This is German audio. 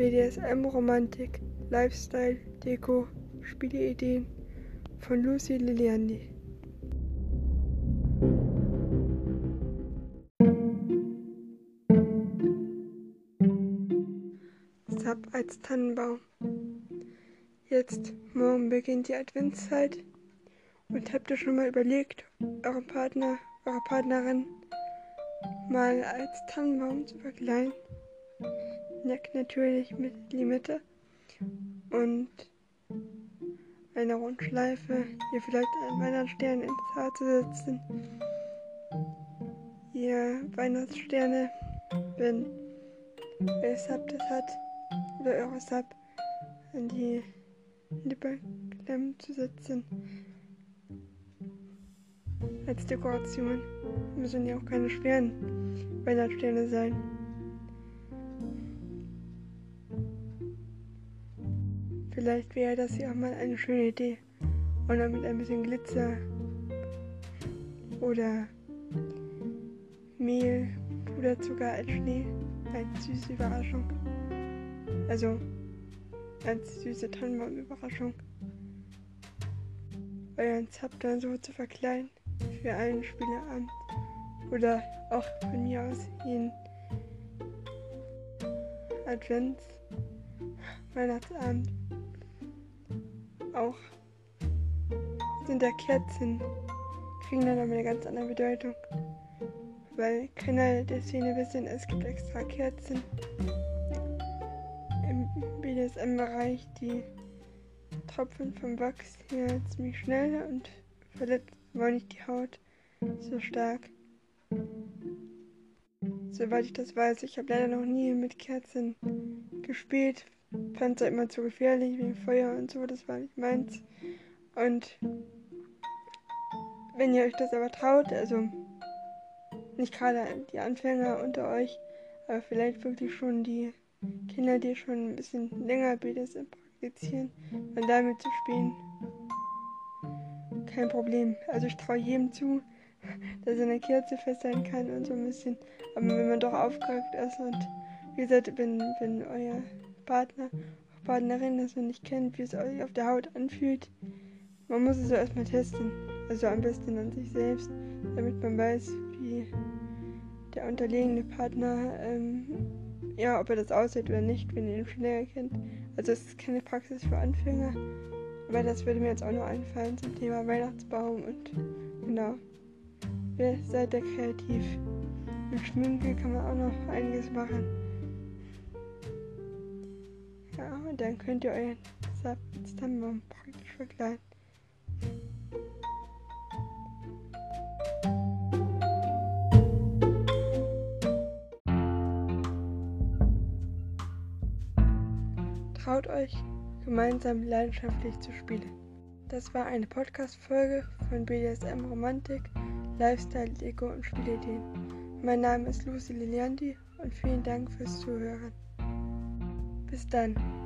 BDSM, Romantik, Lifestyle, Deko, Spieleideen von Lucy Liliandi. Sub als Tannenbaum. Jetzt, morgen beginnt die Adventszeit und habt ihr schon mal überlegt, euren Partner, eure Partnerin mal als Tannenbaum zu verkleiden? Neck natürlich mit Limette und einer Rundschleife, ihr vielleicht einen Weihnachtsstern ins Haar zu setzen. Ihr Weihnachtssterne, wenn ihr Sub das hat, oder eure Sub an die Lippe klemmen zu setzen. Als Dekoration müssen ja auch keine schweren Weihnachtssterne sein. Vielleicht wäre das ja auch mal eine schöne Idee. Und dann mit ein bisschen Glitzer oder Mehl, Puderzucker als Schnee. Eine süße Überraschung. Also als süße Tannenbaum-Überraschung. Euren Zap dann so zu verkleiden für einen Spieleabend. Oder auch von mir aus jeden Advents, Weihnachtsabend auch sind da Kerzen, kriegen dann nochmal eine ganz andere Bedeutung. Weil keiner der Szene wissen, es gibt extra Kerzen im BDSM-Bereich, die tropfen vom Wachs hier ziemlich schnell und verletzen wollen nicht die Haut so stark. Soweit ich das weiß, ich habe leider noch nie mit Kerzen gespielt, fand es immer zu gefährlich wegen Feuer und so, das war nicht meins. Und wenn ihr euch das aber traut, also nicht gerade die Anfänger unter euch, aber vielleicht wirklich schon die Kinder, die schon ein bisschen länger BDSM praktizieren, und damit zu spielen, kein Problem. Also ich traue jedem zu, dass er eine Kerze festhalten kann und so ein bisschen. Aber wenn man doch aufgeregt ist und wie gesagt, wenn, wenn euer Partner, Partnerin das noch nicht kennt, wie es euch auf der Haut anfühlt. Man muss es so erstmal testen. Also am besten an sich selbst, damit man weiß, wie der unterlegene Partner, ähm, ja, ob er das aussieht oder nicht, wenn ihr ihn schon länger kennt. Also es ist keine Praxis für Anfänger, aber das würde mir jetzt auch noch einfallen zum Thema Weihnachtsbaum und genau. Wer seid ihr kreativ? Mit Schminke kann man auch noch einiges machen. Und dann könnt ihr euren Stammbaum praktisch verkleiden. Traut euch, gemeinsam leidenschaftlich zu spielen. Das war eine Podcast-Folge von BDSM Romantik, Lifestyle, Deko und Spielideen. Mein Name ist Lucy Liliandi und vielen Dank fürs Zuhören. Bis dann.